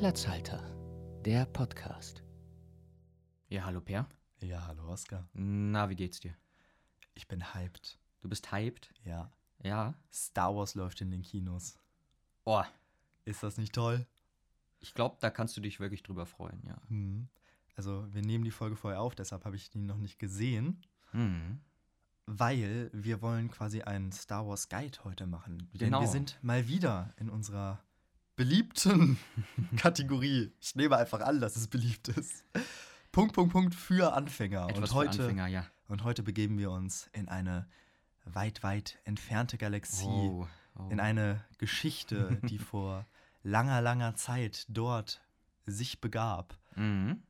Platzhalter, der Podcast. Ja, hallo Per. Ja, hallo Oskar. Na, wie geht's dir? Ich bin hyped. Du bist hyped? Ja. Ja. Star Wars läuft in den Kinos. Oh, Ist das nicht toll? ich glaube, da kannst du dich wirklich drüber freuen, ja. Hm. Also, wir nehmen die Folge vorher auf, deshalb habe ich die noch nicht gesehen, Hm. weil wir wollen quasi einen Star Wars Guide heute machen. Denn Genau. wir sind mal wieder in unserer beliebten Kategorie. Ich nehme einfach an, dass es beliebt ist. Punkt, Punkt, Punkt für Anfänger. Etwas und für heute, Anfänger, ja. und heute begeben wir uns in eine weit, weit entfernte Galaxie. Oh, oh. in eine Geschichte, die vor langer, langer Zeit dort sich begab. Mhm.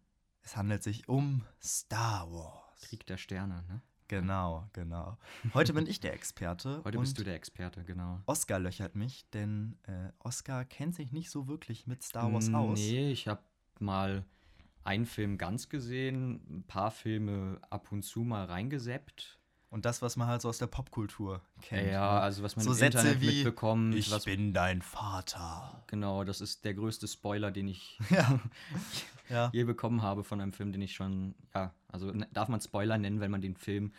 Es handelt sich um Star Wars. Krieg der Sterne, ne? Genau, genau. Heute bin ich der Experte Heute bist du der Experte, genau. Oscar löchert mich, denn äh, Oscar kennt sich nicht so wirklich mit Star Wars aus. Nee, ich habe mal einen Film ganz gesehen, ein paar Filme ab und zu mal reingeseppt. Und das, was man halt so aus der Popkultur kennt. ja, ne? also was man so im Sätze Internet wie mitbekommt. Ich was, bin dein Vater. genau, das ist der größte Spoiler, den ich Ja. ja. je bekommen habe von einem Film, den ich schon, ja, also ne- darf man Spoiler nennen, wenn man den Film,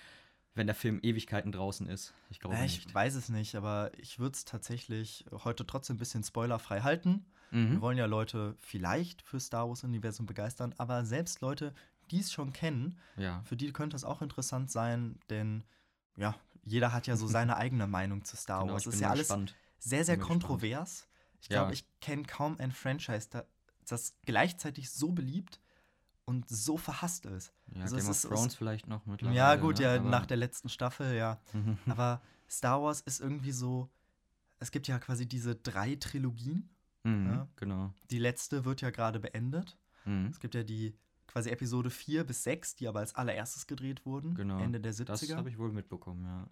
wenn der Film Ewigkeiten draußen ist? Ich glaube Ja, ich nicht. weiß es nicht, aber ich würde es tatsächlich heute trotzdem ein bisschen spoilerfrei halten. Wir Mhm. wollen ja Leute vielleicht für Star Wars-Universum begeistern, aber selbst Leute, die es schon kennen, Ja. für die könnte es auch interessant sein, denn ja, jeder hat ja so seine eigene Meinung zu Star Genau, Wars. ich Es bin ist ja alles gespannt. sehr, sehr kontrovers. Ich Ja. glaube, ich kenne kaum ein Franchise, da- das gleichzeitig so beliebt und so verhasst ist. Ja, Also Game es of ist- es- Thrones vielleicht noch mittlerweile. ja, gut, ne? ja, Aber- nach der letzten Staffel, ja. Aber Star Wars ist irgendwie so. Es gibt ja quasi diese drei Trilogien. Mhm, ja. Genau. Die letzte wird ja gerade beendet. Mhm. Es gibt ja die quasi Episode 4 bis 6, die aber als allererstes gedreht wurden. Genau. Ende der Das 70er. habe ich wohl mitbekommen, ja.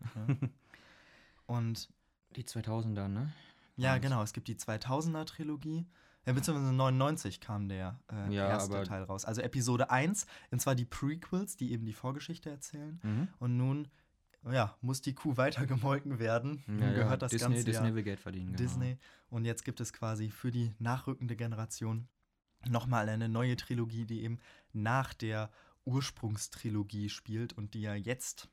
Und Die 2000er, ne? ja, Waren's. genau, es gibt die 2000er Trilogie. Ja, beziehungsweise 99 kam der äh, Ja, erste Teil raus. Also Episode 1, und zwar die Prequels, die eben die Vorgeschichte erzählen. Mhm. Und nun, ja, muss die Kuh weiter gemolken werden. Nun Ja, ja. gehört das Disney, Ganze Disney ja will Geld verdienen. Genau. Disney. Und jetzt gibt es quasi für die nachrückende Generation nochmal eine neue Trilogie, die eben nach der Ursprungstrilogie spielt und die ja jetzt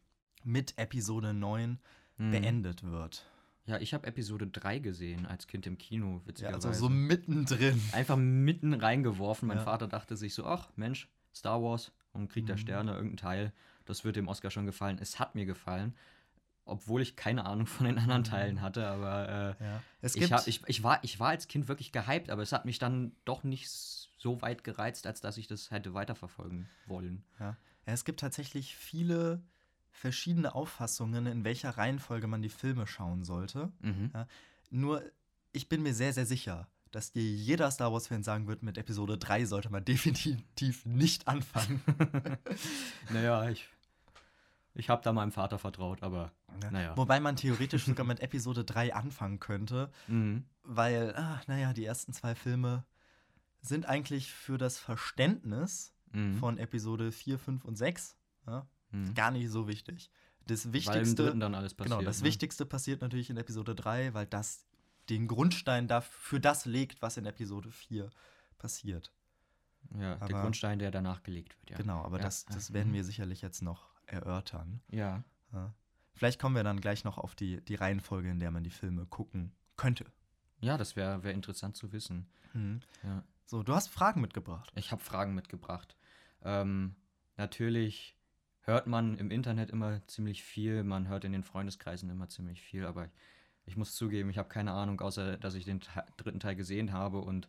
mit Episode 9 Mhm. beendet wird. Ja, ich habe Episode 3 gesehen als Kind im Kino, Ja, witzigerweise. also so mittendrin. Einfach mitten reingeworfen. Mein Ja. Vater dachte sich so, ach Mensch, Star Wars und Krieg der Mhm. Sterne, irgendein Teil, das wird dem Oscar schon gefallen. Es hat mir gefallen, obwohl ich keine Ahnung von den anderen Mhm. Teilen hatte, aber äh, Ja. Es ich, hab, ich, ich, war, ich war als Kind wirklich gehypt, aber es hat mich dann doch nicht so weit gereizt, als dass ich das hätte weiterverfolgen wollen. ja, ja, es gibt tatsächlich viele verschiedene Auffassungen, in welcher Reihenfolge man die Filme schauen sollte. Mhm. Ja. Nur, ich bin mir sehr, sehr sicher, dass dir jeder Star Wars-Fan sagen wird, mit Episode 3 sollte man definitiv nicht anfangen. Naja, ich, ich habe da meinem Vater vertraut, aber Ja. Naja. Wobei man theoretisch sogar mit Episode 3 anfangen könnte, mhm. weil, ah, naja, die ersten zwei Filme sind eigentlich für das Verständnis Mhm. von Episode 4, 5 und 6 ja, Mhm. gar nicht so wichtig. Das Wichtigste, alles passiert. genau, das ne? Wichtigste passiert natürlich in Episode 3, weil das den Grundstein dafür, für das legt, was in Episode 4 passiert. Ja, der aber- Grundstein, der danach gelegt wird, ja. Genau, aber Ja, das, das werden Mhm. wir sicherlich jetzt noch erörtern. Ja. Ja. Vielleicht kommen wir dann gleich noch auf die, die Reihenfolge, in der man die Filme gucken könnte. Ja, das wäre wär interessant zu wissen. Ja. So, du hast Fragen mitgebracht. Ich habe Fragen mitgebracht. Ähm, natürlich hört man im Internet immer ziemlich viel, man hört in den Freundeskreisen immer ziemlich viel, aber ich muss zugeben, ich habe keine Ahnung, außer dass ich den Te dritten Teil gesehen habe und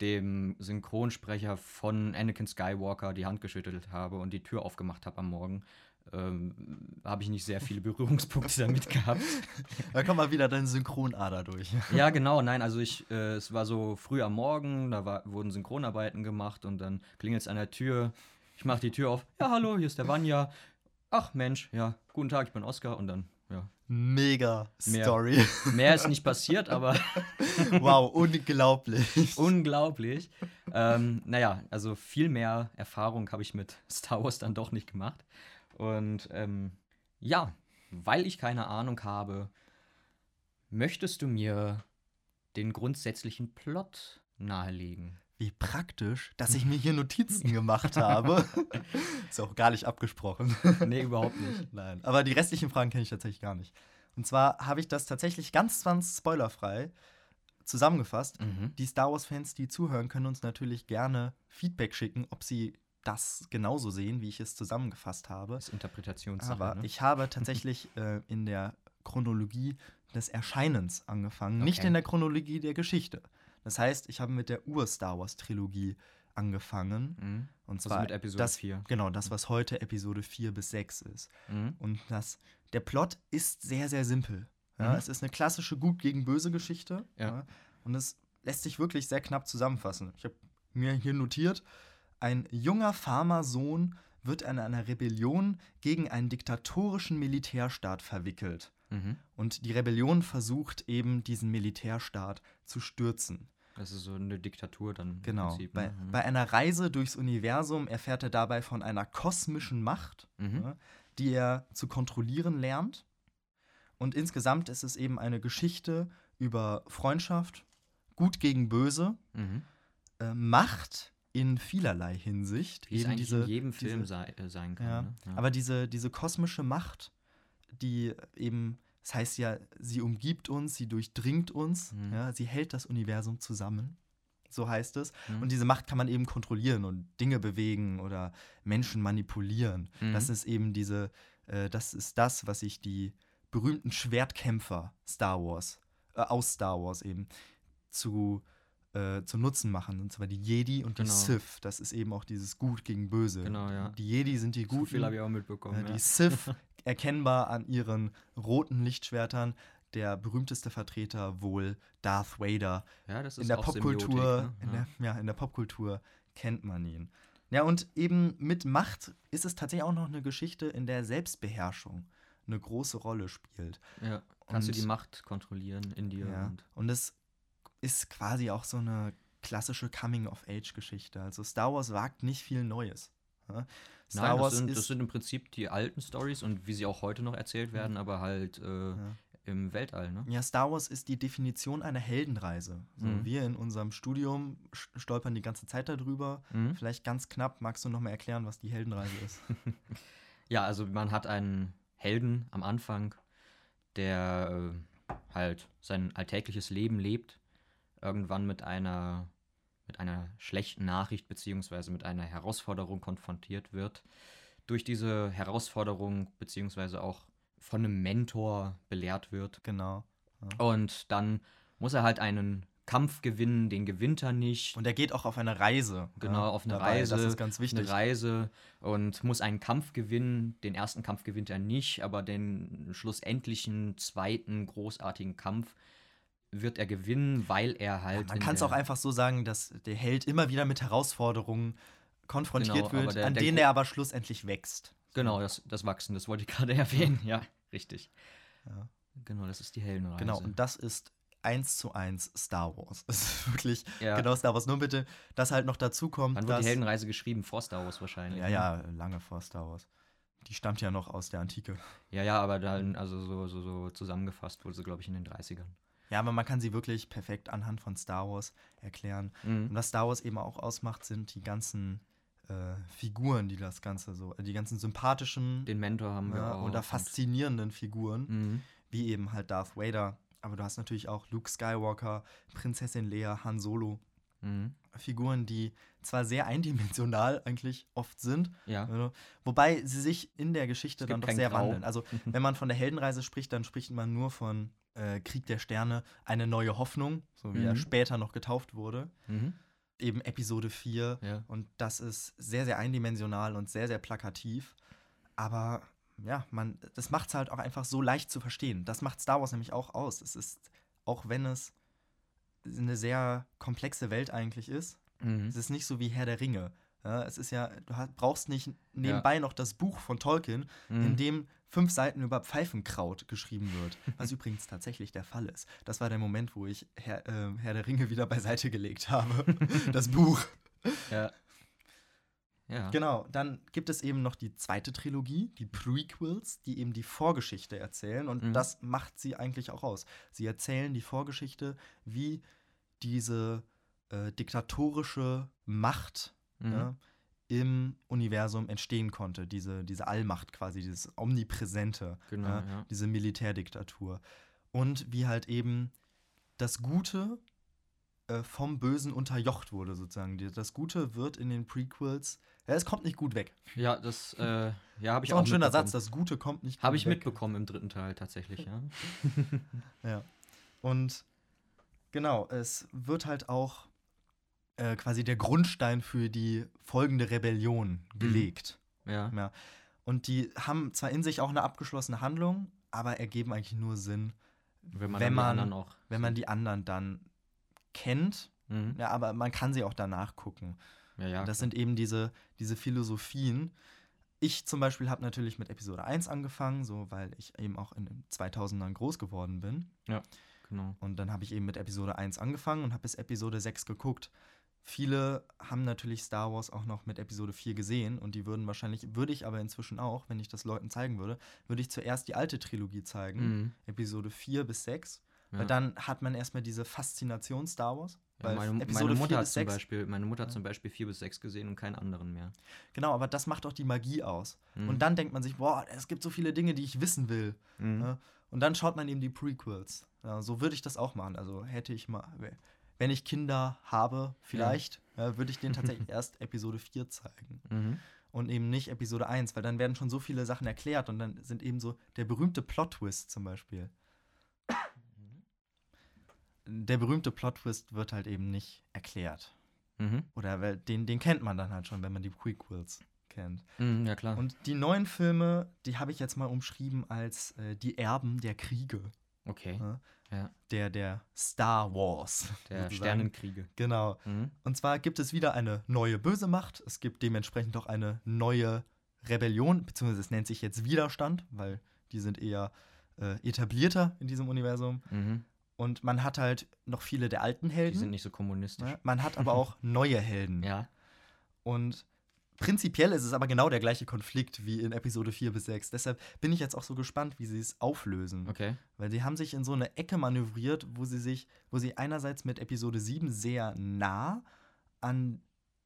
dem Synchronsprecher von Anakin Skywalker die Hand geschüttelt habe und die Tür aufgemacht habe am Morgen, ähm, habe ich nicht sehr viele Berührungspunkte damit gehabt. Da kommt mal wieder deine Synchronader durch. Ja, genau, nein, also ich, äh, es war so früh am Morgen, da war, wurden Synchronarbeiten gemacht und dann klingelt es an der Tür. Ich mache die Tür auf. Ja, hallo, hier ist der Vanya. Ach Mensch, ja, guten Tag, ich bin Oskar und dann, ja. Mega Mehr. Story. Mehr ist nicht passiert, aber wow, unglaublich. unglaublich. Ähm, naja, also viel mehr Erfahrung habe ich mit Star Wars dann doch nicht gemacht. Und ähm, ja, weil ich keine Ahnung habe, möchtest du mir den grundsätzlichen Plot nahelegen? wie praktisch, dass ich mir hier Notizen gemacht habe. Ist auch gar nicht abgesprochen. Nee, überhaupt nicht. Nein, aber die restlichen Fragen kenne ich tatsächlich gar nicht. Und zwar habe ich das tatsächlich ganz, ganz spoilerfrei zusammengefasst. Mhm. Die Star Wars-Fans, die zuhören, können uns natürlich gerne Feedback schicken, ob sie das genauso sehen, wie ich es zusammengefasst habe. Das ist Interpretationssache. Aber ne? ich habe tatsächlich äh, in der Chronologie des Erscheinens angefangen, nicht Okay. in der Chronologie der Geschichte. Das heißt, ich habe mit der Ur-Star Wars-Trilogie angefangen. Mhm. Und Also zwar mit Episode das, 4. Genau, das, was heute Episode 4 bis 6 ist. Mhm. Und das, der Plot ist sehr, sehr simpel. Ja, Mhm. Es ist eine klassische Gut gegen Böse Geschichte. Ja. und es lässt sich wirklich sehr knapp zusammenfassen. Ich habe mir hier notiert, ein junger Farmersohn wird in einer Rebellion gegen einen diktatorischen Militärstaat verwickelt. Mhm. Und die Rebellion versucht eben, diesen Militärstaat zu stürzen. Das ist so eine Diktatur dann. Genau. Prinzip, bei, ne? Mhm. bei einer Reise durchs Universum erfährt er dabei von einer kosmischen Macht, Mhm. ja, die er zu kontrollieren lernt. Und insgesamt ist es eben eine Geschichte über Freundschaft, Gut gegen Böse, Mhm. äh, Macht in vielerlei Hinsicht. Wie es eben eigentlich diese, in jedem Film diese, sei, äh, sein kann. ja, Ne? Ja. Aber diese, diese kosmische Macht, die eben, das heißt ja, sie umgibt uns, sie durchdringt uns, Mhm. ja, sie hält das Universum zusammen. So heißt es. Mhm. Und diese Macht kann man eben kontrollieren und Dinge bewegen oder Menschen manipulieren. Mhm. Das ist eben diese, äh, das ist das, was sich die berühmten Schwertkämpfer Star Wars, äh, aus Star Wars eben, zu, äh, zu Nutzen machen. Und zwar die Jedi und die Genau. Sith. Das ist eben auch dieses Gut gegen Böse. Genau, ja. Die Jedi sind die so Guten. viel habe ich auch mitbekommen. Äh, ja. die Sith erkennbar an ihren roten Lichtschwertern. Der berühmteste Vertreter wohl Darth Vader. ja, das ist In der auch Popkultur, Symbiotik, in ne? der, ja, in der Popkultur kennt man ihn. Ja, und eben mit Macht ist es tatsächlich auch noch eine Geschichte, in der Selbstbeherrschung eine große Rolle spielt. ja. ja. Kannst du Und- die Macht kontrollieren in dir. Ja. Und Und es ist quasi auch so eine klassische Coming-of-Age-Geschichte. Also Star Wars wagt nicht viel Neues. Star Nein, Wars das sind, das sind im Prinzip die alten Stories und wie sie auch heute noch erzählt werden, aber halt äh, Ja. im Weltall, ne? Ja, Star Wars ist die Definition einer Heldenreise. So, Mhm. Wir in unserem Studium stolpern die ganze Zeit darüber. Mhm. Vielleicht ganz knapp, magst du noch mal erklären, was die Heldenreise ist? Ja, also man hat einen Helden am Anfang, der äh, halt sein alltägliches Leben lebt, irgendwann mit einer, mit einer schlechten Nachricht beziehungsweise mit einer Herausforderung konfrontiert wird. Durch diese Herausforderung beziehungsweise auch von einem Mentor belehrt wird. genau. Und dann muss er halt einen Kampf gewinnen, den gewinnt er nicht. Und er geht auch auf eine Reise. Genau, ja, auf eine dabei. Reise. Das ist ganz wichtig. Eine Reise und muss einen Kampf gewinnen. Den ersten Kampf gewinnt er nicht, aber den schlussendlichen zweiten großartigen Kampf wird er gewinnen, weil er halt. Man in kann es auch einfach so sagen, dass der Held immer wieder mit Herausforderungen konfrontiert Genau, wird, der- an der denen er aber schlussendlich wächst. Genau, das, das Wachsen, das wollte ich gerade erwähnen. Ja, richtig. Ja. Genau, das ist die Heldenreise. Genau, und das ist eins zu eins Star Wars. Es ist wirklich Ja. genau Star Wars. Nur bitte, dass halt noch dazu kommt, Wann wurde dass die Heldenreise geschrieben? Vor Star Wars wahrscheinlich. Ja, ne? ja, lange vor Star Wars. Die stammt ja noch aus der Antike. Ja, ja, aber dann, also so, so, so zusammengefasst wurde sie, glaube ich, in den 30ern. Ja, aber man kann sie wirklich perfekt anhand von Star Wars erklären. Und Mhm. was Star Wars eben auch ausmacht, sind die ganzen äh, Figuren, die das Ganze so, äh, die ganzen sympathischen Den Mentor haben wir ja, auch. oder und- faszinierenden Figuren, Mhm. wie eben halt Darth Vader. Aber du hast natürlich auch Luke Skywalker, Prinzessin Leia, Han Solo. Mhm. Figuren, die zwar sehr eindimensional eigentlich oft sind, Ja. Also, wobei sie sich in der Geschichte Es dann doch sehr Grau. wandeln. Also, wenn man von der Heldenreise spricht, dann spricht man nur von äh, Krieg der Sterne, eine neue Hoffnung, so wie er Mhm. später noch getauft wurde. Mhm. Eben Episode 4. Ja. Und das ist sehr, sehr eindimensional und sehr, sehr plakativ. Aber ja, man, das macht es halt auch einfach so leicht zu verstehen. Das macht Star Wars nämlich auch aus. Es ist, auch wenn es eine sehr komplexe Welt eigentlich ist, Mhm. es ist nicht so wie Herr der Ringe. Ja, es ist ja, du brauchst nicht nebenbei noch das Buch von Tolkien, in Mhm. dem fünf Seiten über Pfeifenkraut geschrieben wird. Was übrigens tatsächlich der Fall ist. Das war der Moment, wo ich Herr, äh, Herr der Ringe wieder beiseite gelegt habe. das Buch. Ja. Ja. Genau, dann gibt es eben noch die zweite Trilogie, die Prequels, die eben die Vorgeschichte erzählen. Und Mhm. das macht sie eigentlich auch aus. Sie erzählen die Vorgeschichte, wie diese äh, diktatorische Macht Mhm. ja, im Universum entstehen konnte. Diese, diese Allmacht quasi, dieses Omnipräsente, Genau, ja, ja. diese Militärdiktatur. Und wie halt eben das Gute äh, vom Bösen unterjocht wurde, sozusagen. Das Gute wird in den Prequels, ja, es kommt nicht gut weg. Ja, das, äh, ja, habe ich Ist auch auch ein schöner. Satz, das Gute kommt nicht gut Habe ich weg. mitbekommen im dritten Teil tatsächlich, ja. Ja. Und genau, es wird halt auch äh, quasi der Grundstein für die folgende Rebellion Mhm. gelegt. Ja. Ja. Und die haben zwar in sich auch eine abgeschlossene Handlung, aber ergeben eigentlich nur Sinn, Wenn man, Wenn man- wenn man die anderen dann kennt. Mhm. Ja, aber man kann sie auch danach gucken. Ja, ja. das klar. sind eben diese, diese Philosophien. Ich zum Beispiel habe natürlich mit Episode 1 angefangen, so weil ich eben auch in den 2000ern groß geworden bin. Genau. Und dann habe ich eben mit Episode 1 angefangen und habe bis Episode 6 geguckt. Viele haben natürlich Star Wars auch noch mit Episode 4 gesehen und die würden wahrscheinlich, würde ich aber inzwischen auch, wenn ich das Leuten zeigen würde, würde ich zuerst die alte Trilogie zeigen, Mhm. Episode 4 bis 6, Ja. weil dann hat man erstmal diese Faszination Star Wars. Ja, Weil meine, Episode meine 4 Mutter hat bis zum 6 Beispiel, meine Mutter hat Ja. zum Beispiel 4 bis 6 gesehen und keinen anderen mehr. Genau, aber das macht auch die Magie aus. Mhm. Und dann denkt man sich, boah, es gibt so viele Dinge, die ich wissen will. Mhm. Ne? Und dann schaut man eben die Prequels. Ja, so würde ich das auch machen. Also hätte ich mal, wenn ich Kinder habe, vielleicht, ja, würde ich denen tatsächlich erst Episode 4 zeigen. Mhm. Und eben nicht Episode 1, weil dann werden schon so viele Sachen erklärt und dann sind eben so der berühmte Plot-Twist zum Beispiel. Der berühmte Plot-Twist wird halt eben nicht erklärt. Mhm. Oder weil den, den kennt man dann halt schon, wenn man die Prequels kennt. Mhm, ja, klar. Und die neuen Filme, die habe ich jetzt mal umschrieben als äh, die Erben der Kriege. Okay. Ja. Ja. Der, der Star Wars. Der sozusagen. Sternenkriege. Genau. Mhm. Und zwar gibt es wieder eine neue böse Macht. Es gibt dementsprechend auch eine neue Rebellion, beziehungsweise es nennt sich jetzt Widerstand, weil die sind eher äh, etablierter in diesem Universum. Mhm. Und man hat halt noch viele der alten Die Helden. sind nicht so kommunistisch. ne? Man hat aber auch neue Helden. Ja. Und prinzipiell ist es aber genau der gleiche Konflikt wie in Episode 4 bis 6. Deshalb bin ich jetzt auch so gespannt, wie sie es auflösen. Okay. Weil sie haben sich in so eine Ecke manövriert, wo sie sich, wo sie einerseits mit Episode 7 sehr nah an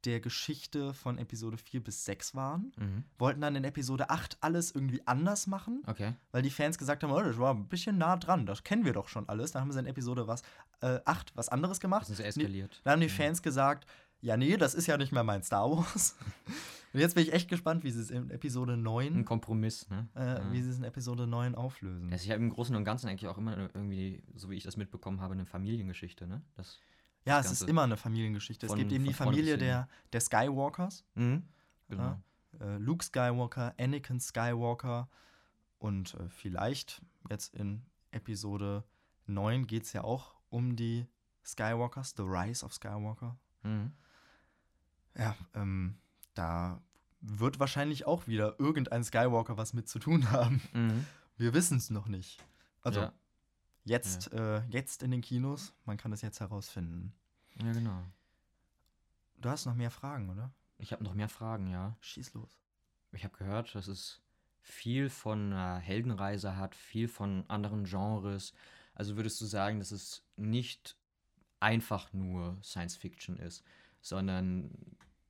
der Geschichte von Episode 4 bis 6 waren, Mhm. wollten dann in Episode 8 alles irgendwie anders machen, Okay. weil die Fans gesagt haben, oh, das war ein bisschen nah dran, das kennen wir doch schon alles. Dann haben sie in Episode was, äh, 8 was anderes Das gemacht. sind sie eskaliert. Dann haben die Mhm. Fans gesagt, ja, nee, das ist ja nicht mehr mein Star Wars. Und jetzt bin ich echt gespannt, wie sie es in Episode Ein 9, Kompromiss, ne? äh, ja. wie sie es in Episode 9 auflösen. Das ist ja im Großen und Ganzen eigentlich auch immer irgendwie, so wie ich das mitbekommen habe, eine Familiengeschichte, ne? Das, Ja, das es ist immer eine Familiengeschichte. Von- es gibt eben die Familie der, der Skywalkers. mhm. Genau. Äh, Luke Skywalker, Anakin Skywalker und äh, vielleicht jetzt in Episode 9 geht es ja auch um die Skywalkers, The Rise of Skywalker. Mhm. Ja, ähm, da wird wahrscheinlich auch wieder irgendein Skywalker was mit zu tun haben. Mhm. Wir wissen es noch nicht. Also ja. jetzt, äh, jetzt in den Kinos, man kann es jetzt herausfinden. ja, genau. Du hast noch mehr Fragen, oder? Ich habe noch mehr Fragen, ja. Schieß los. Ich habe gehört, dass es viel von einer Heldenreise hat, viel von anderen Genres. Also würdest du sagen, dass es nicht einfach nur Science Fiction ist, sondern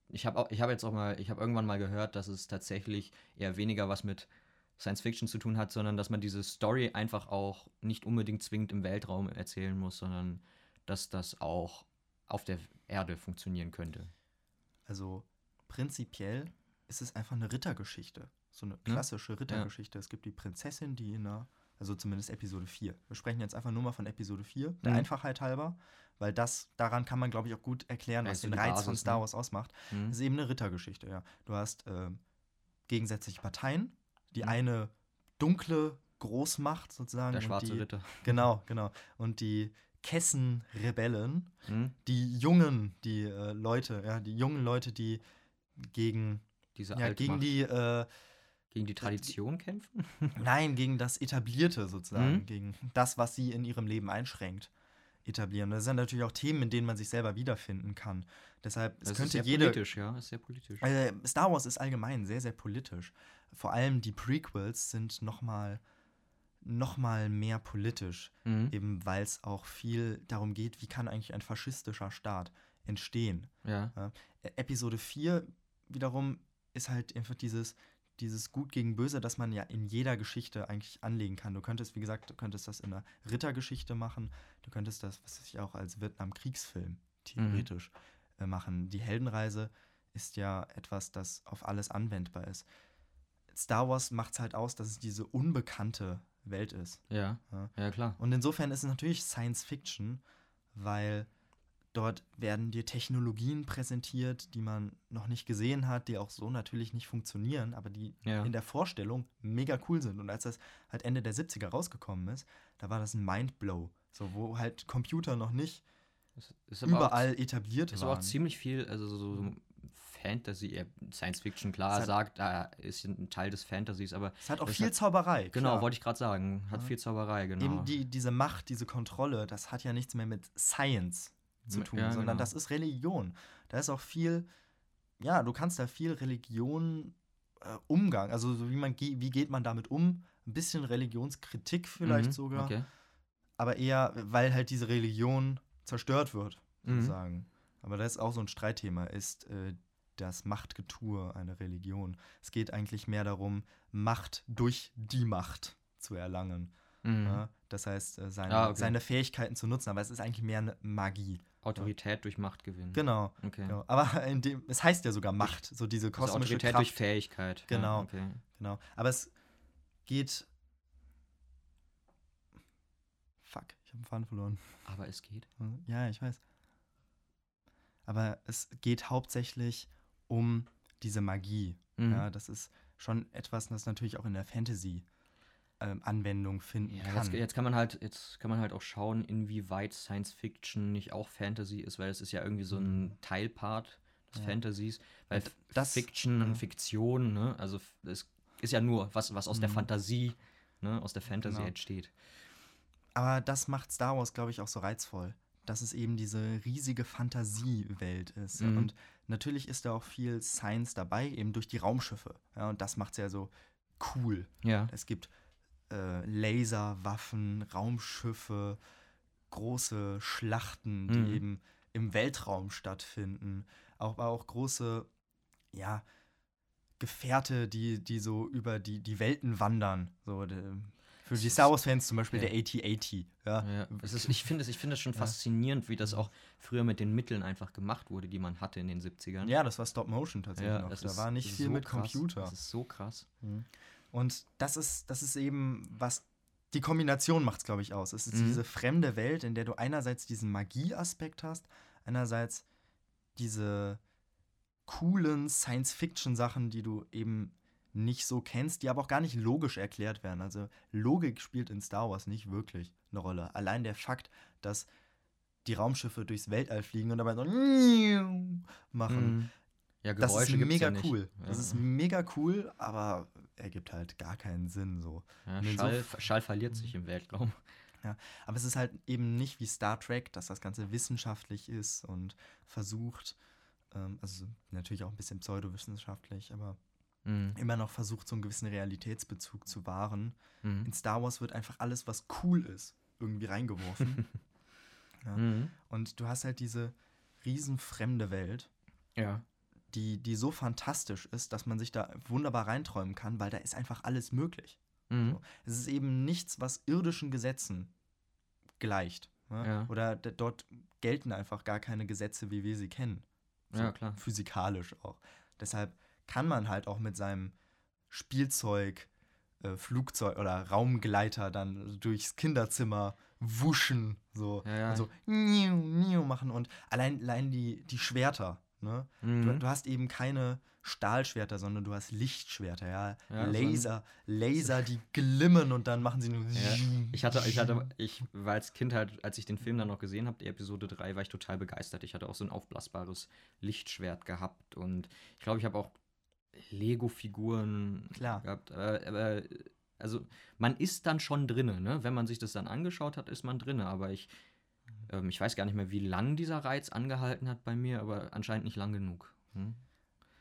ich habe ich hab jetzt auch mal, ich habe irgendwann mal gehört, dass es tatsächlich eher weniger was mit Science Fiction zu tun hat, sondern dass man diese Story einfach auch nicht unbedingt zwingend im Weltraum erzählen muss, sondern dass das auch auf der Erde funktionieren könnte. Also prinzipiell ist es einfach eine Rittergeschichte. So eine klassische Rittergeschichte. Es gibt die Prinzessin, die in einer, also zumindest Episode 4. Wir sprechen jetzt einfach nur mal von Episode 4, der Mhm. Einfachheit halber, weil das, daran kann man, glaube ich, auch gut erklären, was ist so den Reiz von Basis, Star ne? Wars ausmacht. Mhm. Das ist eben eine Rittergeschichte, ja. Du hast ähm, gegensätzliche Parteien, die Mhm. eine dunkle Großmacht sozusagen. Der schwarze die, Ritter. Genau, genau. Und die Kessen-Rebellen, Mhm. die jungen, die äh, Leute, ja, die jungen Leute, die gegen, Diese ja, gegen die, äh, Gegen die Tradition kämpfen? nein, gegen das Etablierte sozusagen, Mhm. gegen das, was sie in ihrem Leben einschränkt, etablieren. Das sind natürlich auch Themen, in denen man sich selber wiederfinden kann. Deshalb, es Das könnte ist sehr jede. politisch, ja, ist sehr politisch. Äh, Star Wars ist allgemein sehr, sehr politisch. Vor allem die Prequels sind nochmal noch mal mehr politisch. Mhm. Eben weil es auch viel darum geht, wie kann eigentlich ein faschistischer Staat entstehen. Ja. Ä- Episode 4 wiederum ist halt einfach dieses, dieses Gut gegen Böse, das man ja in jeder Geschichte eigentlich anlegen kann. Du könntest, wie gesagt, du könntest das in einer Rittergeschichte machen, du könntest das, was ich auch als Vietnam-Kriegsfilm theoretisch äh, machen. Die Heldenreise ist ja etwas, das auf alles anwendbar ist. Star Wars macht es halt aus, dass es diese unbekannte Welt ist. Ja. Ja. Ja, klar. Und insofern ist es natürlich Science Fiction, weil dort werden dir Technologien präsentiert, die man noch nicht gesehen hat, die auch so natürlich nicht funktionieren, aber die Ja. in der Vorstellung mega cool sind. Und als das halt Ende der 70er rausgekommen ist, da war das ein Mindblow. So, wo halt Computer noch nicht ist überall etabliert Auch, ist aber auch waren. ziemlich viel, also so, so Fantasy, Science Fiction, klar, hat- sagt, da ist ein Teil des Fantasies, aber es hat auch viel hat- Zauberei. genau, klar. wollte ich gerade sagen, hat Ja. viel Zauberei, genau. Eben die, diese Macht, diese Kontrolle, das hat ja nichts mehr mit Science zu tun, ja, sondern genau. das ist Religion. Da ist auch viel, ja, du kannst da viel Religion, äh, Umgang, also so wie man wie geht man damit um? Ein bisschen Religionskritik vielleicht Mhm, sogar, Okay. aber eher, weil halt diese Religion zerstört wird, Mhm. sozusagen. Aber das ist auch so ein Streitthema, ist äh, das Machtgetue eine Religion. Es geht eigentlich mehr darum, Macht durch die Macht zu erlangen. Mhm. Ja, das heißt, äh, seine, Ah, okay. seine Fähigkeiten zu nutzen, aber es ist eigentlich mehr eine Magie. Autorität durch Macht gewinnen. Genau. Okay. genau. Aber in dem, es heißt ja sogar Macht, so diese Also kosmische Autorität Kraft. durch Fähigkeit. Genau. Ja, okay. Genau. Aber es geht. Fuck, ich habe einen Faden verloren. Aber es geht. Ja, ich weiß. Aber es geht hauptsächlich um diese Magie. Mhm. Ja, das ist schon etwas, das natürlich auch in der Fantasy ähm, Anwendung finden Ja, kann. jetzt, jetzt kann man halt, jetzt kann man halt auch schauen, inwieweit Science Fiction nicht auch Fantasy ist, weil es ist ja irgendwie so ein Teilpart des Ja. Fantasies. Weil Ja, das- Fiction und Fiktion, ne? Also es ist ja nur was, was aus der Mhm. Fantasie, ne, aus der Fantasy Genau. entsteht. Aber das macht Star Wars, glaube ich, auch so reizvoll. Dass es eben diese riesige Fantasiewelt ist. Mhm. Und natürlich ist da auch viel Science dabei, eben durch die Raumschiffe. Ja, und das macht es ja so cool. Ja. Es gibt äh, Laserwaffen, Raumschiffe, große Schlachten, die Mhm. eben im Weltraum stattfinden. Auch, aber auch große, ja, Gefährte, die, die so über die, die Welten wandern. So, de, für Es die Star Wars-Fans zum Beispiel ja. der AT-AT. Ja. Ja, ist, ich finde es ich es schon Ja. faszinierend, wie das auch früher mit den Mitteln einfach gemacht wurde, die man hatte in den 70ern. ja, das war Stop-Motion tatsächlich noch. das Da war nicht viel so mit krass. Computer. Das ist so krass. Mhm. Und das ist, das ist eben, was die Kombination macht es, glaube ich, aus. Es ist Mhm. diese fremde Welt, in der du einerseits diesen Magie-Aspekt hast, einerseits diese coolen Science-Fiction-Sachen, die du eben nicht so kennst, die aber auch gar nicht logisch erklärt werden. Also Logik spielt in Star Wars nicht wirklich eine Rolle. Allein der Fakt, dass die Raumschiffe durchs Weltall fliegen und dabei so machen, Mhm. Ja, das ist Geräusche mega ja cool. Das Ja. ist mega cool, aber ergibt halt gar keinen Sinn so. Ja, Schall, Schall verliert sich im Weltraum. Aber es ist halt eben nicht wie Star Trek, dass das Ganze wissenschaftlich ist und versucht, ähm, also natürlich auch ein bisschen pseudowissenschaftlich, aber Mhm. immer noch versucht, so einen gewissen Realitätsbezug zu wahren. Mhm. In Star Wars wird einfach alles, was cool ist, irgendwie reingeworfen. ja. Mhm. Und du hast halt diese riesenfremde Welt, Ja. Die, die so fantastisch ist, dass man sich da wunderbar reinträumen kann, weil da ist einfach alles möglich. Mhm. So. Es ist eben nichts, was irdischen Gesetzen gleicht. Ne? Ja. Oder dort gelten einfach gar keine Gesetze, wie wir sie kennen. Ja, klar. Physikalisch auch. Deshalb kann man halt auch mit seinem Spielzeug, äh, Flugzeug oder Raumgleiter dann durchs Kinderzimmer wuschen, so. Ja, ja. Und so niu, niu machen und allein, allein die, die Schwerter, ne? Du, Mhm. du hast eben keine Stahlschwerter, sondern du hast Lichtschwerter, ja. Ja, waren- Laser, Laser, die glimmen und dann machen sie nur. Ja, ich hatte, ich hatte, ich war als Kind halt, als ich den Film dann noch gesehen habe, die Episode 3, war ich total begeistert. Ich hatte auch so ein aufblasbares Lichtschwert gehabt und ich glaube, ich habe auch Lego-Figuren gehabt. Aber, aber also man ist dann schon drinne, ne? Wenn man sich das dann angeschaut hat, ist man drinne. Aber ich, ähm, ich weiß gar nicht mehr, wie lang dieser Reiz angehalten hat bei mir, aber anscheinend nicht lang genug. Hm?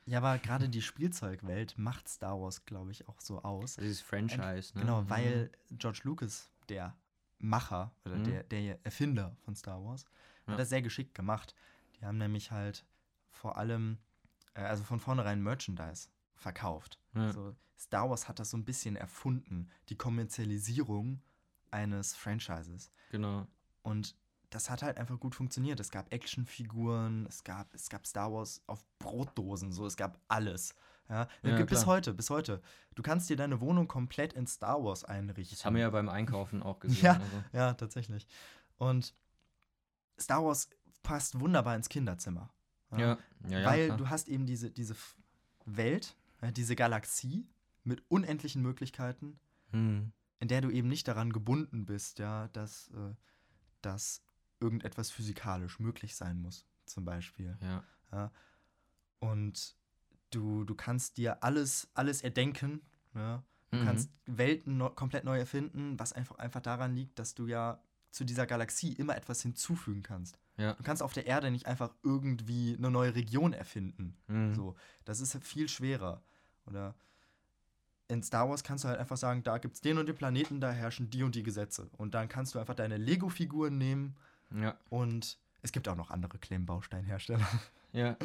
Ja, aber gerade die Spielzeugwelt macht Star Wars, glaube ich, auch so aus. Ist Franchise, ne? Genau, Ja. weil George Lucas, der Macher oder Mhm. der, der Erfinder von Star Wars, Ja. hat das sehr geschickt gemacht. Die Die haben nämlich halt vor allem, äh, also von vornherein Merchandise verkauft. Ja. Also Star Wars hat das so ein bisschen erfunden, die Kommerzialisierung eines Franchises. Genau. Und das hat halt einfach gut funktioniert. Es gab Actionfiguren, es gab, es gab Star Wars auf Brotdosen, so, es gab alles. Ja, Ja, bis heute, bis heute. Du kannst dir deine Wohnung komplett in Star Wars einrichten. Das haben wir ja beim Einkaufen auch gesehen. Ja. Also. Ja, tatsächlich. Und Star Wars passt wunderbar ins Kinderzimmer. Ja, ja, ja. weil klar. du hast eben diese, diese Welt, diese Galaxie mit unendlichen Möglichkeiten, Hm. in der du eben nicht daran gebunden bist, ja, dass, äh, dass irgendetwas physikalisch möglich sein muss, zum Beispiel. Ja. Ja. Und du, du kannst dir alles, alles erdenken, ja. Du Mhm. kannst Welten no komplett neu erfinden, was einfach, einfach daran liegt, dass du ja zu dieser Galaxie immer etwas hinzufügen kannst. Ja. Du kannst auf der Erde nicht einfach irgendwie eine neue Region erfinden. Mhm. So, das ist viel schwerer. Oder in Star Wars kannst du halt einfach sagen, da gibt es den und den Planeten, da herrschen die und die Gesetze. Und dann kannst du einfach deine Lego-Figuren nehmen Ja. und es gibt auch noch andere Klemmbausteinhersteller. Ja.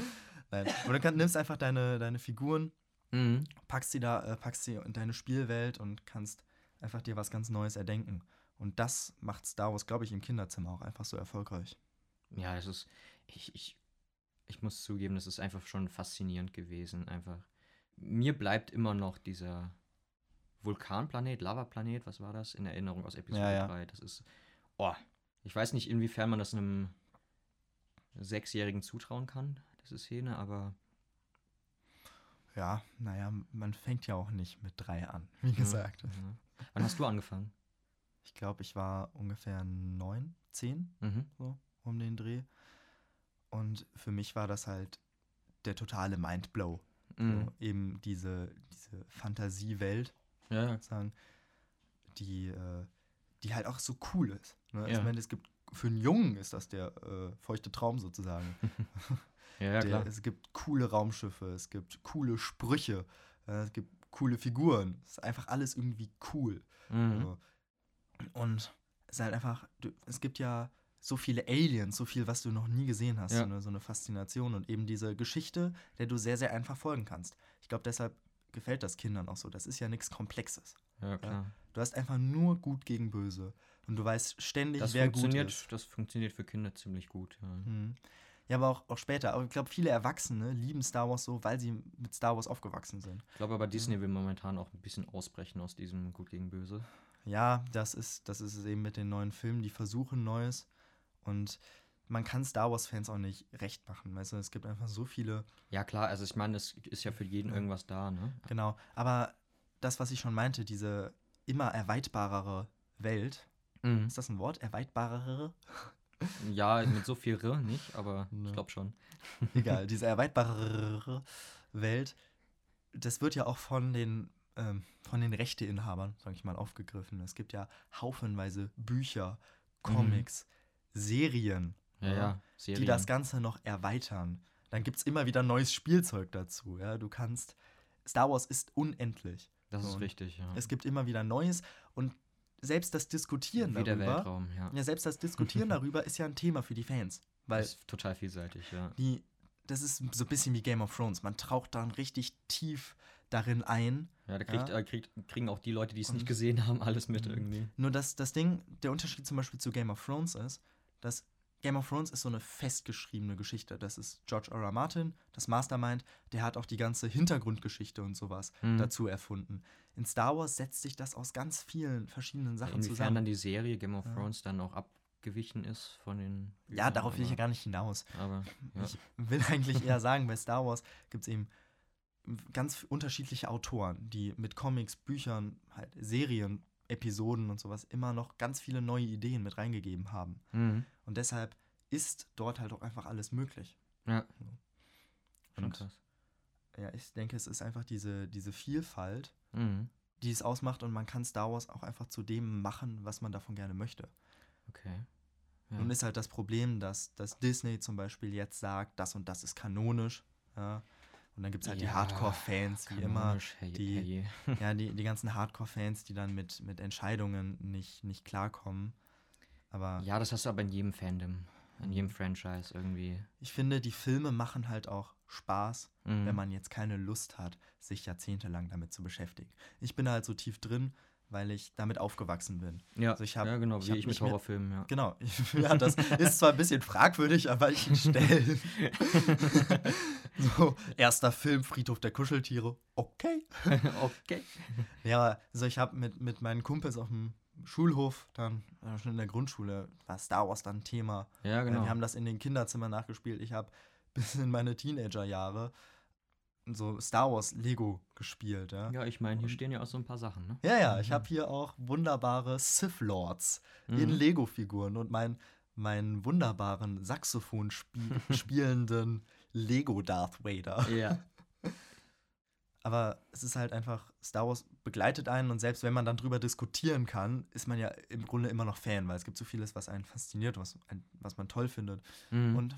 Nein. Und dann kann, nimmst einfach deine, deine Figuren, Mhm. packst sie da, äh, packst sie in deine Spielwelt und kannst einfach dir was ganz Neues erdenken. Und das macht Star Wars, glaube ich, im Kinderzimmer auch einfach so erfolgreich. Ja, es ist. Ich, ich, ich muss zugeben, das ist einfach schon faszinierend gewesen. Einfach. Mir bleibt immer noch dieser Vulkanplanet, Lavaplanet, was war das? In Erinnerung aus Episode Ja, ja. 3. Das ist. Oh, ich weiß nicht, inwiefern man das einem Sechsjährigen zutrauen kann, diese Szene, aber. Ja, naja, man fängt ja auch nicht mit drei an, wie gesagt. Ja. Wann hast du angefangen? Ich glaube, ich war ungefähr neun, zehn, Mhm. so um den Dreh. Und für mich war das halt der totale Mindblow. Mhm. So, eben diese, diese Fantasiewelt, Ja, ja. sagen, die, äh, die halt auch so cool ist. Ne? Ja. Ich meine, es gibt für einen Jungen ist das der äh, feuchte Traum sozusagen. Ja, ja, der, klar. es gibt coole Raumschiffe, es gibt coole Sprüche, äh, es gibt coole Figuren. Es ist einfach alles irgendwie cool. Mhm. So. Und es ist halt einfach, es gibt ja so viele Aliens, so viel, was du noch nie gesehen hast, Ja. so, eine, so eine Faszination und eben diese Geschichte, der du sehr, sehr einfach folgen kannst. Ich glaube, deshalb gefällt das Kindern auch so. Das ist ja nichts Komplexes. Ja, klar. Du hast einfach nur gut gegen böse und du weißt ständig, Das wer gut funktioniert, ist. das funktioniert für Kinder ziemlich gut. Ja. Mhm. Ja, aber auch, auch später. Aber ich glaube, viele Erwachsene lieben Star Wars so, weil sie mit Star Wars aufgewachsen sind. Ich glaube aber, Disney will momentan auch ein bisschen ausbrechen aus diesem Gut gegen Böse. Ja, das ist, das ist es eben mit den neuen Filmen, die versuchen Neues. Und man kann Star Wars-Fans auch nicht recht machen. Weißt du, es gibt einfach so viele. Ja, klar, also ich meine, es ist ja für jeden Ja. irgendwas da, ne? Genau. Aber das, was ich schon meinte, diese immer erweitbarere Welt. Mhm. Ist das ein Wort? Erweitbarere? Ja, mit so viel R nicht, aber Ne. ich glaube schon. Egal, diese erweitbarere Welt, das wird ja auch von den, ähm, von den Rechteinhabern, sag ich mal, aufgegriffen. Es gibt ja haufenweise Bücher, Comics, Serien, Ja, ja. Serien. die das Ganze noch erweitern. Dann gibt es immer wieder neues Spielzeug dazu. Ja? Du kannst. Star Wars ist unendlich. Das so, ist und richtig, ja. Es gibt immer wieder Neues und selbst das Diskutieren Wie der darüber. Weltraum, ja. Ja, selbst das Diskutieren darüber ist ja ein Thema für die Fans. Weil Das ist total vielseitig, ja. die, das ist so ein bisschen wie Game of Thrones. Man taucht dann richtig tief darin ein. Ja, da kriegt, Ja. Äh, kriegt, kriegen auch die Leute, die es nicht gesehen haben, alles mit irgendwie. Nur dass das Ding, der Unterschied zum Beispiel zu Game of Thrones ist, dass Game of Thrones ist so eine festgeschriebene Geschichte. Das ist George R. R. Martin, das Mastermind, der hat auch die ganze Hintergrundgeschichte und sowas Mhm. dazu erfunden. In Star Wars setzt sich das aus ganz vielen verschiedenen Sachen Inwiefern zusammen. dann die Serie Game of Ja. Thrones dann auch abgewichen ist von den. ja, Büchern, darauf will ich ja gar nicht hinaus. Aber, ja. Ich will eigentlich eher sagen, bei Star Wars gibt es eben ganz unterschiedliche Autoren, die mit Comics, Büchern, halt Serien, Episoden und sowas immer noch ganz viele neue Ideen mit reingegeben haben. Mhm. Und deshalb ist dort halt auch einfach alles möglich. Ja. Schon Und krass. ja, ich denke, es ist einfach diese, diese Vielfalt, Mhm. die es ausmacht und man kann Star Wars auch einfach zu dem machen, was man davon gerne möchte. Okay. Ja. Nun ist halt das Problem, dass, dass Disney zum Beispiel jetzt sagt, das und das ist kanonisch. Ja. Und dann gibt es halt die Ja, Hardcore-Fans, wie immer. Die- hey. Ja, die, die ganzen Hardcore-Fans, die dann mit, mit Entscheidungen nicht, nicht klarkommen. Aber Ja, das hast du aber in jedem Fandom. In jedem Franchise irgendwie. Ich finde, die Filme machen halt auch Spaß, Mhm. wenn man jetzt keine Lust hat, sich jahrzehntelang damit zu beschäftigen. Ich bin halt so tief drin, weil ich damit aufgewachsen bin. Ja, Also ich hab- ja genau, ich wie ich mit- Horrorfilmen, ja. Genau. Ja, das ist zwar ein bisschen fragwürdig, aber ich stelle. so, erster Film, Friedhof der Kuscheltiere. Okay. okay. Ja, also ich habe mit, mit meinen Kumpels auf dem Schulhof, dann äh, schon in der Grundschule, war Star Wars dann Thema. Ja, Äh, genau. Wir haben das in den Kinderzimmern nachgespielt. Ich habe bis in meine Teenagerjahre so Star Wars Lego gespielt. Ja, ja, ja, ich meine, hier stehen ja auch so ein paar Sachen, ne? ja, ich habe hier auch wunderbare Sith Lords in Mhm. Lego-Figuren und mein, meinen wunderbaren Saxophon spiel spielenden Lego Darth Vader. Ja. Aber es ist halt einfach, Star Wars begleitet einen und selbst wenn man dann drüber diskutieren kann, ist man ja im Grunde immer noch Fan, weil es gibt so vieles, was einen fasziniert, was, was man toll findet. Mhm. Und,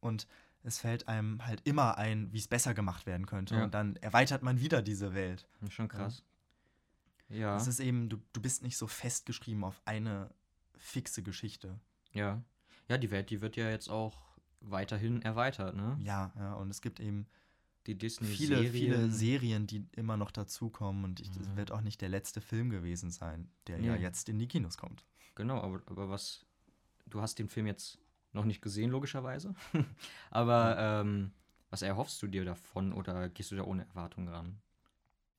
und es fällt einem halt immer ein, wie es besser gemacht werden könnte. Ja. Und dann erweitert man wieder diese Welt. Schon krass. Ja. Es ist eben, du, du bist nicht so festgeschrieben auf eine fixe Geschichte. Ja. Ja, die Welt, die wird ja jetzt auch weiterhin erweitert, ne? Ja, ja, und es gibt eben Die Disney viele, Serien. viele Serien, die immer noch dazukommen. Und ich, das Mhm. wird auch nicht der letzte Film gewesen sein, der ja Nee. jetzt in die Kinos kommt. Genau, aber, aber was. Du hast den Film jetzt noch nicht gesehen, logischerweise. aber ähm, was erhoffst du dir davon oder gehst du da ohne Erwartung ran?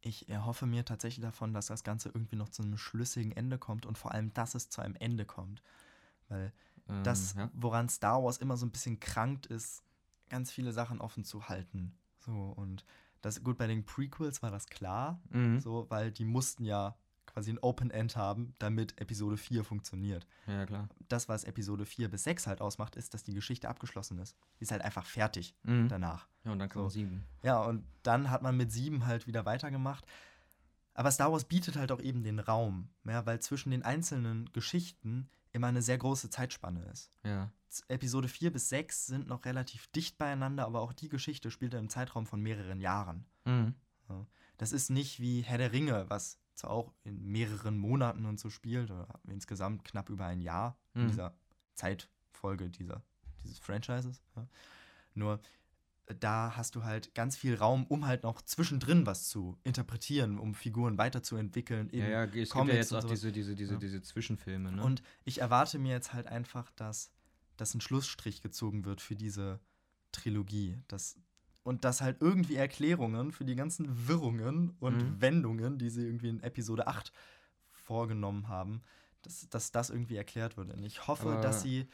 Ich erhoffe mir tatsächlich davon, dass das Ganze irgendwie noch zu einem schlüssigen Ende kommt und vor allem, dass es zu einem Ende kommt. Weil Ähm, das, ja. woran Star Wars immer so ein bisschen krankt ist, ganz viele Sachen offen zu halten. So, und das, gut, bei den Prequels war das klar, Mhm. so, weil die mussten ja quasi ein Open End haben, damit Episode 4 funktioniert. ja, klar. Das, was Episode 4 bis 6 halt ausmacht, ist, dass die Geschichte abgeschlossen ist. Die ist halt einfach fertig Mhm. danach. Ja, und dann kommt So. sieben. Ja, und dann hat man mit 7 halt wieder weitergemacht. Aber Star Wars bietet halt auch eben den Raum, ja, weil zwischen den einzelnen Geschichten immer eine sehr große Zeitspanne ist. Ja. Episode 4 bis 6 sind noch relativ dicht beieinander, aber auch die Geschichte spielt im Zeitraum von mehreren Jahren. Mhm. Das ist nicht wie Herr der Ringe, was zwar auch in mehreren Monaten und so spielt, oder insgesamt knapp über ein Jahr in Mhm. dieser Zeitfolge dieser, dieses Franchises. Ja. Nur äh, da hast du halt ganz viel Raum, um halt noch zwischendrin was zu interpretieren, um Figuren weiterzuentwickeln. Ja, in ja, es gibt ja Comics jetzt auch diese, diese, diese, Ja. diese Zwischenfilme, ne? Und ich erwarte mir jetzt halt einfach, dass, dass ein Schlussstrich gezogen wird für diese Trilogie. Dass, und dass halt irgendwie Erklärungen für die ganzen Wirrungen und Mhm. Wendungen, die sie irgendwie in Episode 8 vorgenommen haben, dass, dass das irgendwie erklärt wird. Und ich hoffe, Aber- dass sie,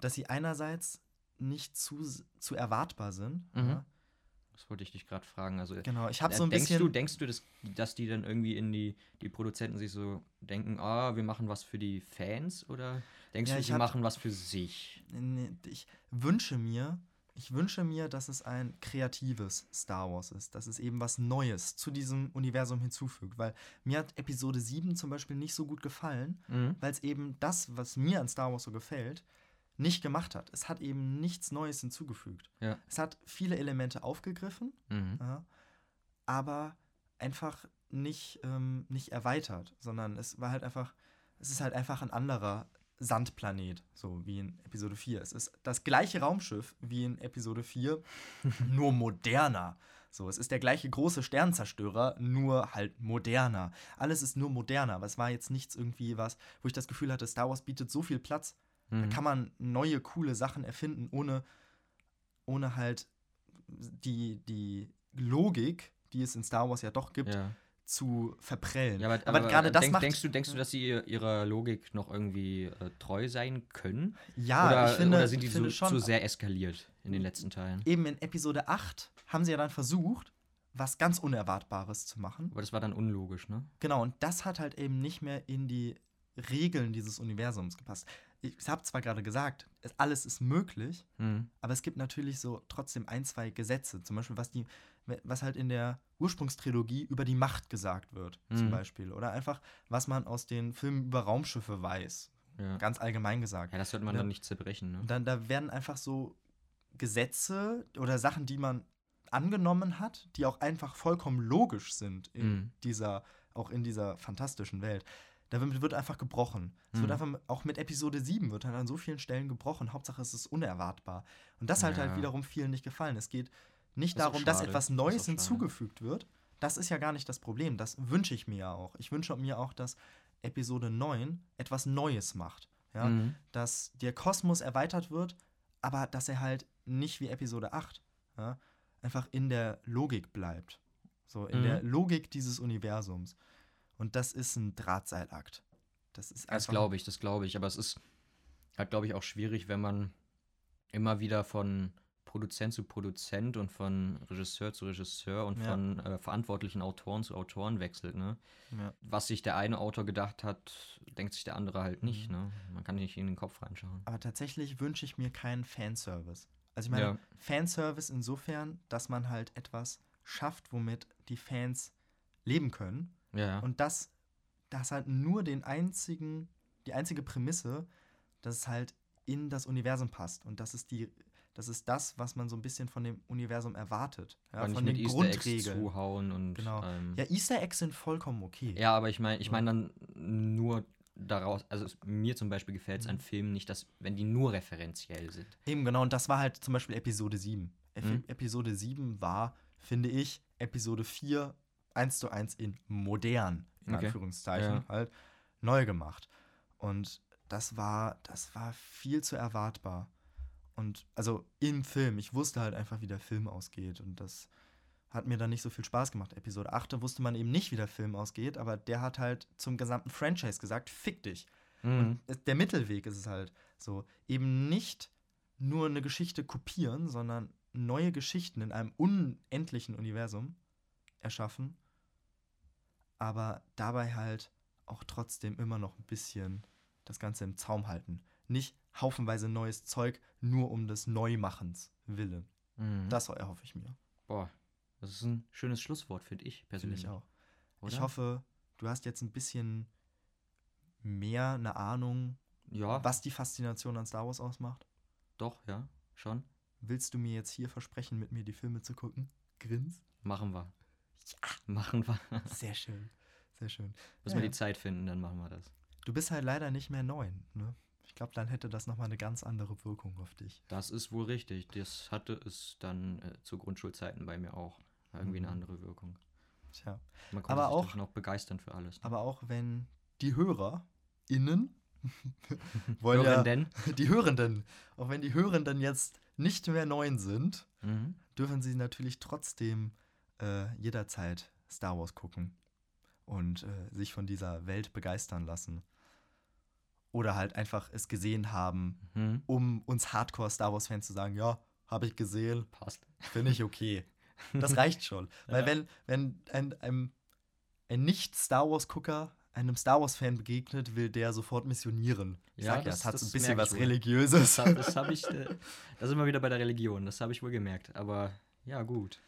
dass sie einerseits nicht zu, zu erwartbar sind. Mhm. Ja? das wollte ich dich gerade fragen. Also, Genau, ich habe äh, so ein denkst bisschen. du, denkst du, dass, dass die dann irgendwie in die, die Produzenten sich so denken, ah, wir machen was für die Fans? Oder denkst Ja, du, sie hab- machen was für sich? Nee, ich wünsche mir, ich wünsche mir, dass es ein kreatives Star Wars ist, dass es eben was Neues zu diesem Universum hinzufügt, weil mir hat Episode 7 zum Beispiel nicht so gut gefallen, Mhm. weil es eben das, was mir an Star Wars so gefällt, nicht gemacht hat. Es hat eben nichts Neues hinzugefügt. Ja. Es hat viele Elemente aufgegriffen, Mhm. ja, aber einfach nicht, ähm, nicht erweitert, sondern es war halt einfach, es ist halt einfach ein anderer Sandplanet, so wie in Episode 4. Es ist das gleiche Raumschiff wie in Episode 4, nur moderner. So, es ist der gleiche große Sternzerstörer, nur halt moderner. Alles ist nur moderner, aber es war jetzt nichts irgendwie was, wo ich das Gefühl hatte, Star Wars bietet so viel Platz, da Mhm. kann man neue, coole Sachen erfinden, ohne, ohne halt die, die Logik, die es in Star Wars ja doch gibt, ja. Zu verprellen. Ja, aber, aber, gerade das denk, macht. denkst, du, denkst du, dass sie ihr- ihrer Logik noch irgendwie äh, treu sein können? ja, oder, ich finde, oder sind die ich so, finde schon. zu sehr eskaliert in den letzten Teilen? Eben in Episode 8 haben sie ja dann versucht, was ganz Unerwartbares zu machen. Aber das war dann unlogisch, ne? Genau, und das hat halt eben nicht mehr in die Regeln dieses Universums gepasst. Ich habe zwar gerade gesagt, es, alles ist möglich, Mhm. aber es gibt natürlich so trotzdem ein, zwei Gesetze. Zum Beispiel, was, die, was halt in der Ursprungstrilogie über die Macht gesagt wird, zum Mhm. Beispiel. Oder einfach, was man aus den Filmen über Raumschiffe weiß. Ja. Ganz allgemein gesagt. ja, das wird man Ja. dann nicht zerbrechen, ne? Und dann da werden einfach so Gesetze oder Sachen, die man angenommen hat, die auch einfach vollkommen logisch sind in Mhm. dieser, auch in dieser fantastischen Welt. Da wird einfach gebrochen. Es Mhm. wird einfach, auch mit Episode 7 wird halt an so vielen Stellen gebrochen. Hauptsache, es ist unerwartbar. Und das hat Ja. halt wiederum vielen nicht gefallen. Es geht nicht Das darum, dass etwas Das Neues hinzugefügt wird. Das ist ja gar nicht das Problem. Das wünsche ich mir ja auch. Ich wünsche mir auch, dass Episode 9 etwas Neues macht. Ja? Mhm. Dass der Kosmos erweitert wird, aber dass er halt nicht wie Episode 8 ja, einfach in der Logik bleibt. So, in Mhm. der Logik dieses Universums. Und das ist ein Drahtseilakt. Das ist Das einfach. glaube ich, das glaube ich. Aber es ist halt, glaube ich, auch schwierig, wenn man immer wieder von Produzent zu Produzent und von Regisseur zu Regisseur und Ja. von äh, verantwortlichen Autoren zu Autoren wechselt. Ne? Ja. Was sich der eine Autor gedacht hat, denkt sich der andere halt nicht. Mhm. Ne? Man kann nicht in den Kopf reinschauen. Aber tatsächlich wünsche ich mir keinen Fanservice. Also ich meine, Ja. Fanservice insofern, dass man halt etwas schafft, womit die Fans leben können. Ja. Und das, das halt nur den einzigen, die einzige Prämisse, dass es halt in das Universum passt. Und das ist die, das ist das, was man so ein bisschen von dem Universum erwartet. Ja, von den Easter Eggs Grundregeln. zuhauen und. Genau. Ähm, Ja, Easter Eggs sind vollkommen okay. Ja, aber ich meine, ich Ja. meine dann nur daraus, also es, mir zum Beispiel gefällt es Mhm. an Filmen nicht, dass, wenn die nur referenziell sind. Eben genau, und das war halt zum Beispiel Episode 7. Ep Mhm. Episode 7 war, finde ich, Episode 4 eins zu eins in modern, in Okay. Anführungszeichen, Ja. halt neu gemacht. Und das war, das war viel zu erwartbar. Und also im Film, ich wusste halt einfach, wie der Film ausgeht. Und das hat mir dann nicht so viel Spaß gemacht. Episode 8 da wusste man eben nicht, wie der Film ausgeht, aber der hat halt zum gesamten Franchise gesagt, fick dich. Und es- der Mittelweg ist es halt so, eben nicht nur eine Geschichte kopieren, sondern neue Geschichten in einem unendlichen Universum erschaffen, aber dabei halt auch trotzdem immer noch ein bisschen das Ganze im Zaum halten. Nicht haufenweise neues Zeug nur um des Neumachens willen. Mhm. Das erhoffe ich mir, Boah, das ist ein schönes Schlusswort, finde ich persönlich. ich auch. Oder? Ich hoffe, du hast jetzt ein bisschen mehr eine Ahnung, Ja, was die Faszination an Star Wars ausmacht. doch, ja, schon. Willst du mir jetzt hier versprechen, mit mir die Filme zu gucken? Grins? Machen wir. Machen wir. Sehr schön. Sehr schön. Müssen Ja, wir ja. die Zeit finden, dann machen wir das. Du bist halt leider nicht mehr neun, ne? Ich glaube, dann hätte das nochmal eine ganz andere Wirkung auf dich. Das ist wohl richtig. Das hatte es dann äh, zu Grundschulzeiten bei mir auch. Irgendwie Mhm. eine andere Wirkung. Tja. Man konnte Aber sich auch- noch begeistern für alles. Ne? Aber auch wenn die HörerInnen wollen Hören ja, die Hörenden, auch wenn die Hörenden jetzt nicht mehr neun sind, Mhm. dürfen sie natürlich trotzdem äh, jederzeit Star Wars gucken und äh, sich von dieser Welt begeistern lassen. Oder halt einfach es gesehen haben, Mhm. um uns Hardcore-Star Wars-Fans zu sagen, ja, habe ich gesehen, Passt. finde ich okay. Das reicht schon. Weil Ja. wenn, wenn ein, ein, ein Nicht-Star Wars-Gucker einem Star Wars-Fan begegnet, will der sofort missionieren. Ich Ja, sag ja, das- es hat so ein bisschen was wohl. Religiöses. Das habe das hab ich. Äh, da sind wir wieder bei der Religion. Das habe ich wohl gemerkt. Aber ja, gut.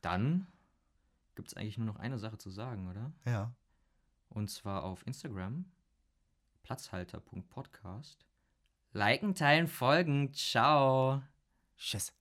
Dann gibt es eigentlich nur noch eine Sache zu sagen, oder? ja. Und zwar auf Instagram. Platzhalter.podcast. Liken, teilen, folgen. Ciao. Tschüss.